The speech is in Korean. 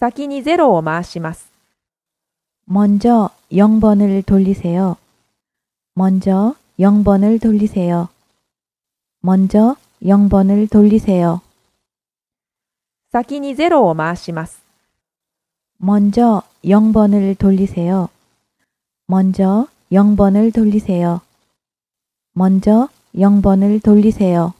先にゼロを回します。 먼저 0번을 돌리세요. 먼저 0번을 돌리세요. 먼저 0번을 돌리세요. 先にゼロを回します。 먼저 0번을 돌리세요. 먼저 0번을 돌리세요. 먼저 0번을 돌리세요.